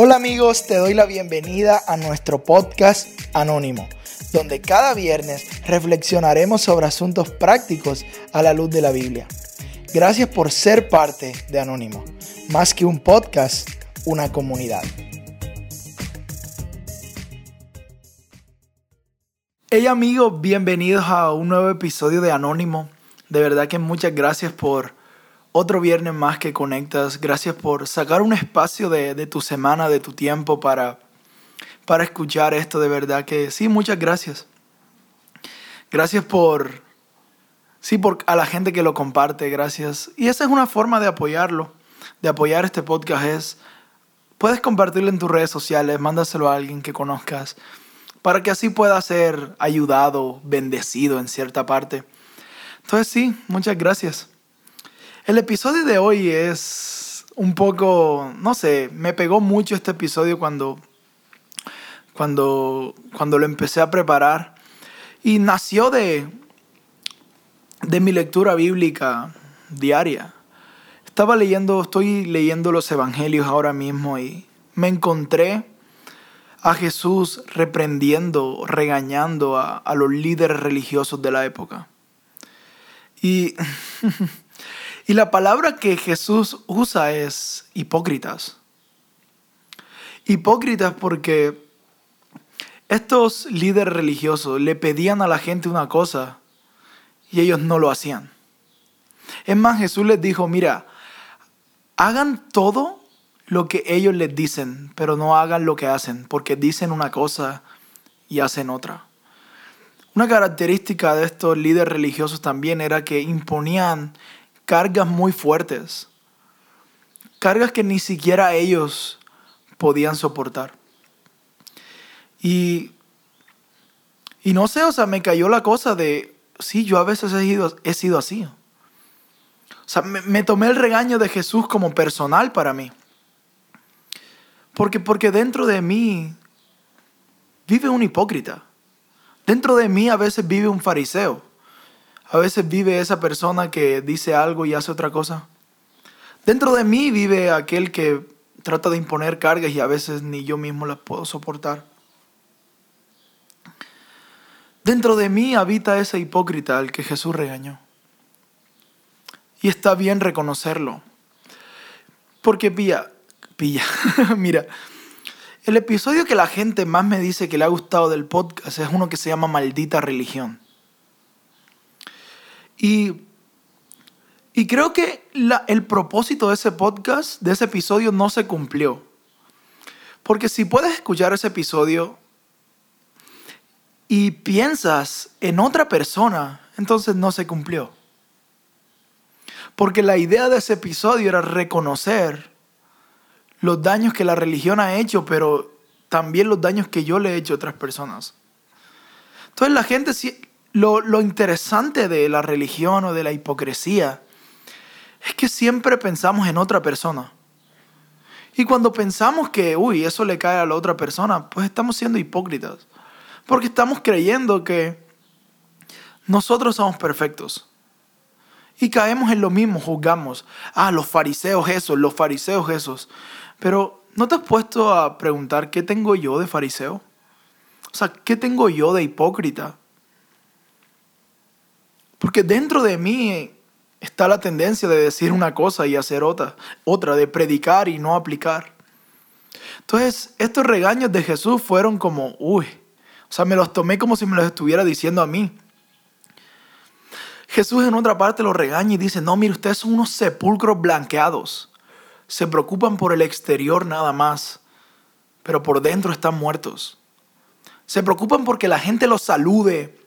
Hola amigos, te doy la bienvenida a nuestro podcast Anónimo, donde cada viernes reflexionaremos sobre asuntos prácticos a la luz de la Biblia. Gracias por ser parte de Anónimo, más que un podcast, una comunidad. Hey amigos, bienvenidos a un nuevo episodio de Anónimo. De verdad que muchas gracias por otro viernes más que conectas. Gracias por sacar un espacio de, tu semana, de tu tiempo para, para escuchar esto. De verdad que sí, muchas gracias. Gracias por, sí, por a la gente que lo comparte. Gracias. Y esa es una forma de apoyarlo, de apoyar este podcast. Es, puedes compartirlo en tus redes sociales, mándaselo a alguien que conozcas para que así pueda ser ayudado, bendecido en cierta parte. Entonces sí, muchas gracias. El episodio de hoy es un poco, no sé, me pegó mucho este episodio cuando, cuando, cuando lo empecé a preparar y nació de, de mi lectura bíblica diaria. Estaba leyendo, estoy leyendo los evangelios ahora mismo y me encontré a Jesús reprendiendo, regañando a, a los líderes religiosos de la época. Y Y la palabra que Jesús usa es hipócritas. Hipócritas porque estos líderes religiosos le pedían a la gente una cosa y ellos no lo hacían. Es más, Jesús les dijo, mira, hagan todo lo que ellos les dicen, pero no hagan lo que hacen, porque dicen una cosa y hacen otra. Una característica de estos líderes religiosos también era que imponían cargas muy fuertes, cargas que ni siquiera ellos podían soportar. Y, y no sé, o sea, me cayó la cosa de, sí, yo a veces he sido, he sido así. O sea, me, me, tomé el regaño de Jesús como personal para mí. Porque, porque dentro de mí vive un hipócrita. Dentro de mí a veces vive un fariseo. A veces vive esa persona que dice algo y hace otra cosa. Dentro de mí vive aquel que trata de imponer cargas y a veces ni yo mismo las puedo soportar. Dentro de mí habita ese hipócrita al que Jesús regañó. Y está bien reconocerlo. Porque pilla, pilla, mira, el episodio que la gente más me dice que le ha gustado del podcast es uno que se llama Maldita Religión. Y, y creo que el propósito de ese podcast, de ese episodio, no se cumplió. Porque si puedes escuchar ese episodio y piensas en otra persona, entonces no se cumplió. Porque la idea de ese episodio era reconocer los daños que la religión ha hecho, pero también los daños que yo le he hecho a otras personas. Entonces la gente lo, interesante de la religión o de la hipocresía es que siempre pensamos en otra persona. Y cuando pensamos que, uy, eso le cae a la otra persona, pues estamos siendo hipócritas. Porque estamos creyendo que nosotros somos perfectos. Y caemos en lo mismo, juzgamos. Ah, los fariseos esos, los fariseos esos. Pero ¿no te has puesto a preguntar qué tengo yo de fariseo? O sea, ¿qué tengo yo de hipócrita? Porque dentro de mí está la tendencia de decir una cosa y hacer otra, otra, de predicar y no aplicar. Entonces, estos regaños de Jesús fueron como, uy, o sea, me los tomé como si me los estuviera diciendo a mí. Jesús en otra parte los regaña y dice, no, mire, ustedes son unos sepulcros blanqueados. Se preocupan por el exterior nada más, pero por dentro están muertos. Se preocupan porque la gente los salude,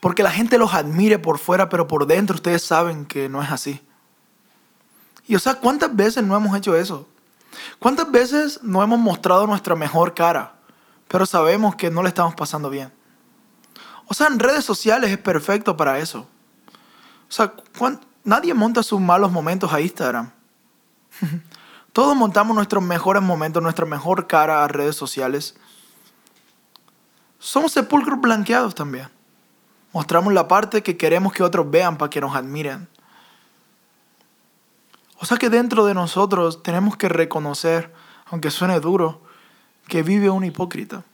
porque la gente los admire por fuera, pero por dentro ustedes saben que no es así. Y o sea, ¿cuántas veces no hemos hecho eso? ¿Cuántas veces no hemos mostrado nuestra mejor cara, pero sabemos que no le estamos pasando bien? O sea, en redes sociales es perfecto para eso. O sea, nadie monta sus malos momentos a Instagram. Todos montamos nuestros mejores momentos, nuestra mejor cara a redes sociales. Somos sepulcros blanqueados también. Mostramos la parte que queremos que otros vean para que nos admiren. O sea que dentro de nosotros tenemos que reconocer, aunque suene duro, que vive un hipócrita.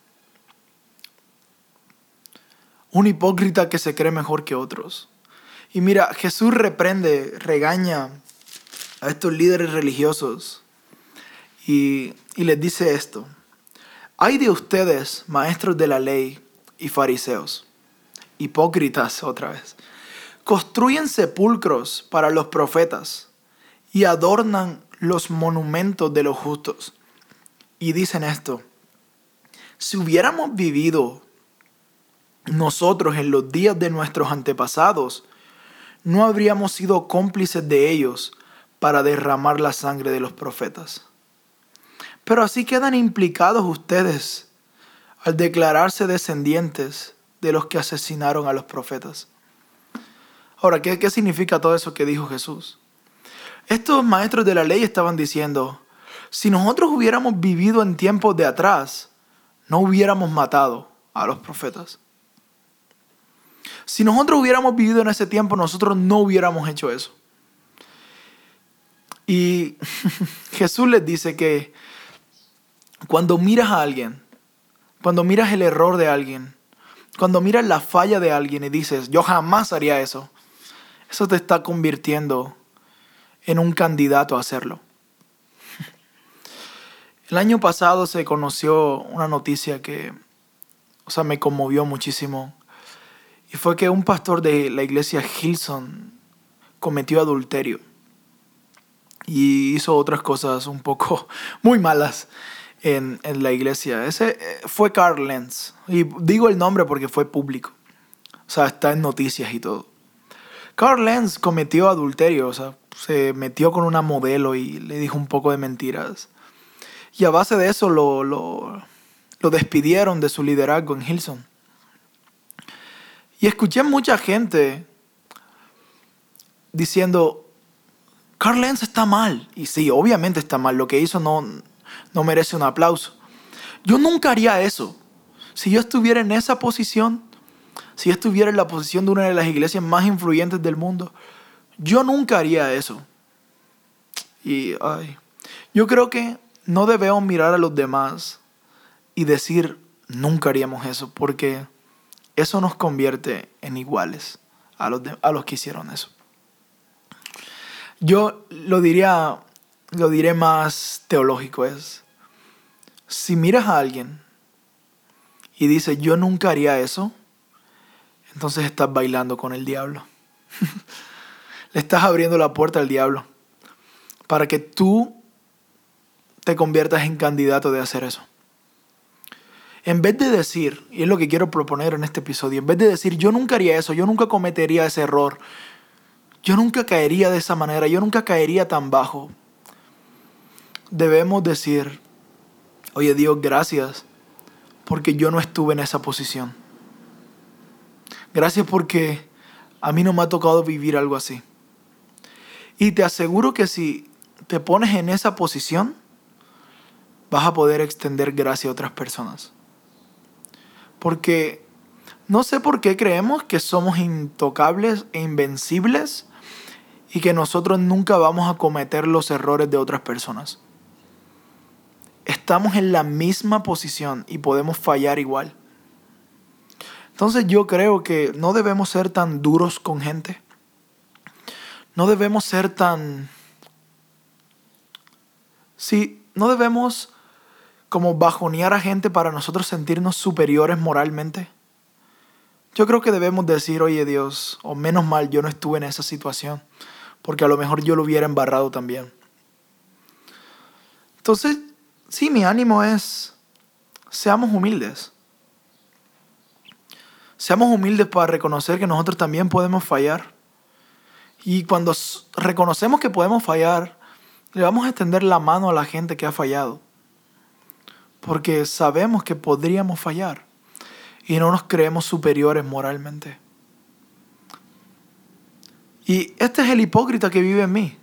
Un hipócrita que se cree mejor que otros. Y mira, Jesús reprende, regaña a estos líderes religiosos y, y les dice esto. Hay de ustedes, maestros de la ley y fariseos, hipócritas otra vez, construyen sepulcros para los profetas y adornan los monumentos de los justos. Y dicen esto, si hubiéramos vivido nosotros en los días de nuestros antepasados, no habríamos sido cómplices de ellos para derramar la sangre de los profetas. Pero así quedan implicados ustedes al declararse descendientes de los que asesinaron a los profetas. Ahora, ¿qué, ¿qué, significa todo eso que dijo Jesús? Estos maestros de la ley estaban diciendo, si nosotros hubiéramos vivido en tiempos de atrás, no hubiéramos matado a los profetas. Si nosotros hubiéramos vivido en ese tiempo, nosotros no hubiéramos hecho eso. Y Jesús les dice que cuando miras a alguien, cuando miras el error de alguien, cuando miras la falla de alguien y dices, yo jamás haría eso, eso te está convirtiendo en un candidato a hacerlo. El año pasado se conoció una noticia que, o sea, me conmovió muchísimo. Y fue que un pastor de la iglesia Hilson cometió adulterio. Y hizo otras cosas un poco muy malas en, en la iglesia. Ese eh, fue Carl Lenz. Y digo el nombre porque fue público. O sea, está en noticias y todo. Carl Lenz cometió adulterio, o sea, se metió con una modelo y le dijo un poco de mentiras. Y a base de eso lo, lo, lo despidieron de su liderazgo en Hilson. Y escuché mucha gente diciendo, Carl Lenz está mal. Y sí, obviamente está mal. Lo que hizo no, no merece un aplauso. Yo nunca haría eso. Si yo estuviera en esa posición, si yo estuviera en la posición de una de las iglesias más influyentes del mundo, yo nunca haría eso. Y ay, yo creo que no debemos mirar a los demás y decir, nunca haríamos eso, porque eso nos convierte en iguales a los, a los que hicieron eso. Yo lo diría, lo diré más teológico, es, si miras a alguien y dices, yo nunca haría eso, entonces estás bailando con el diablo. Le estás abriendo la puerta al diablo para que tú te conviertas en candidato de hacer eso. En vez de decir, y es lo que quiero proponer en este episodio, en vez de decir yo nunca haría eso, yo nunca cometería ese error, yo nunca caería de esa manera, yo nunca caería tan bajo, debemos decir, oye Dios, gracias porque yo no estuve en esa posición. Gracias porque a mí no me ha tocado vivir algo así. Y te aseguro que si te pones en esa posición, vas a poder extender gracia a otras personas. Porque no sé por qué creemos que somos intocables e invencibles y que nosotros nunca vamos a cometer los errores de otras personas. Estamos en la misma posición y podemos fallar igual. Entonces yo creo que no debemos ser tan duros con gente. No debemos ser tan... Sí, no debemos como bajonear a gente para nosotros sentirnos superiores moralmente. Yo creo que debemos decir, oye Dios, o menos mal yo no estuve en esa situación, porque a lo mejor yo lo hubiera embarrado también. Entonces, sí, mi ánimo es, seamos humildes. Seamos humildes para reconocer que nosotros también podemos fallar. Y cuando reconocemos que podemos fallar, le vamos a extender la mano a la gente que ha fallado. Porque sabemos que podríamos fallar y no nos creemos superiores moralmente. Y este es el hipócrita que vive en mí.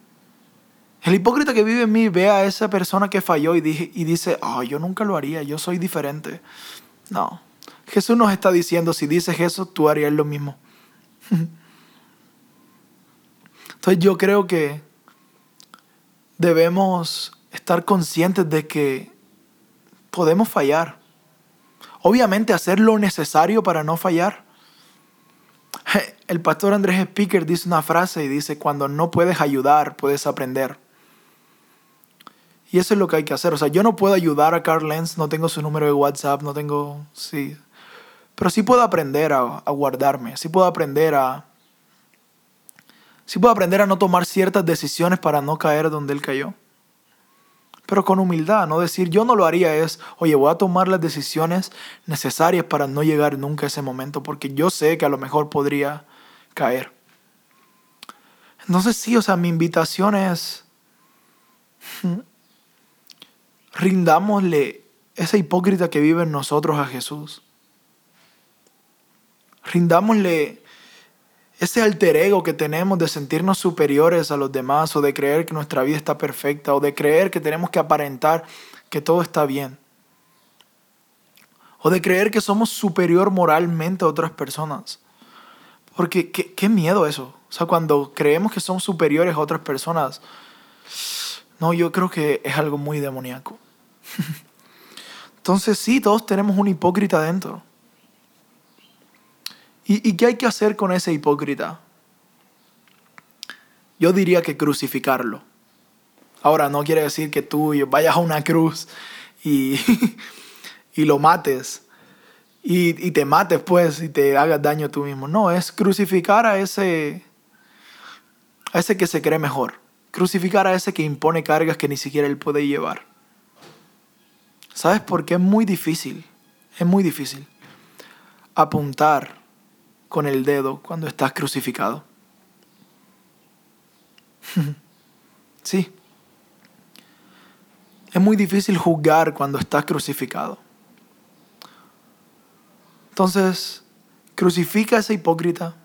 El hipócrita que vive en mí ve a esa persona que falló y, y dice, oh, yo nunca lo haría, yo soy diferente. No, Jesús nos está diciendo, si dices eso, tú harías lo mismo. Entonces yo creo que debemos estar conscientes de que podemos fallar. Obviamente hacer lo necesario para no fallar. El pastor Andrés Speaker dice una frase y dice, cuando no puedes ayudar, puedes aprender. Y eso es lo que hay que hacer. O sea, yo no puedo ayudar a Carl Lenz, no tengo su número de WhatsApp, no tengo, sí. Pero sí puedo aprender a, a guardarme, sí puedo aprender a... Sí puedo aprender a no tomar ciertas decisiones para no caer donde él cayó. Pero con humildad, no decir yo no lo haría es, oye, voy a tomar las decisiones necesarias para no llegar nunca a ese momento, porque yo sé que a lo mejor podría caer. Entonces sí, o sea, mi invitación es, rindámosle esa hipócrita que vive en nosotros a Jesús. Rindámosle ese alter ego que tenemos de sentirnos superiores a los demás o de creer que nuestra vida está perfecta o de creer que tenemos que aparentar que todo está bien. O de creer que somos superior moralmente a otras personas. Porque qué, miedo eso. O sea, cuando creemos que somos superiores a otras personas, no, yo creo que es algo muy demoníaco. Entonces sí, todos tenemos un hipócrita dentro. ¿Y, ¿Y, qué hay que hacer con ese hipócrita? Yo diría que crucificarlo. Ahora, no quiere decir que tú vayas a una cruz y, y lo mates. Y, y, te mates pues y te hagas daño tú mismo. No, es crucificar a ese, a ese que se cree mejor. Crucificar a ese que impone cargas que ni siquiera él puede llevar. ¿Sabes por qué es muy difícil? Es muy difícil apuntar con el dedo cuando estás crucificado. sí. Es muy difícil juzgar cuando estás crucificado. Entonces, crucifica a ese hipócrita.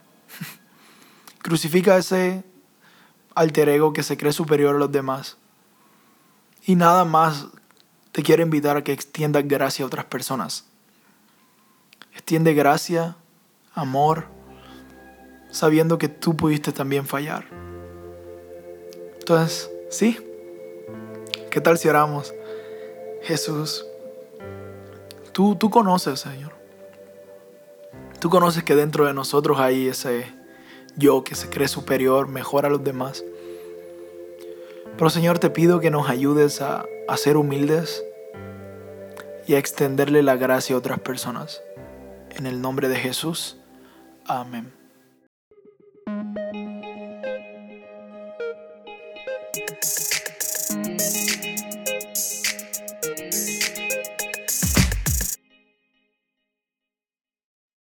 crucifica ese alter ego que se cree superior a los demás. Y nada más te quiero invitar a que extiendas gracia a otras personas. Extiende gracia, amor, sabiendo que tú pudiste también fallar. Entonces, sí. ¿Qué tal si oramos? Jesús, tú, tú conoces, Señor. Tú conoces que dentro de nosotros hay ese yo que se cree superior, mejor a los demás. Pero Señor, te pido que nos ayudes a, a ser humildes y a extenderle la gracia a otras personas. En el nombre de Jesús. Amén.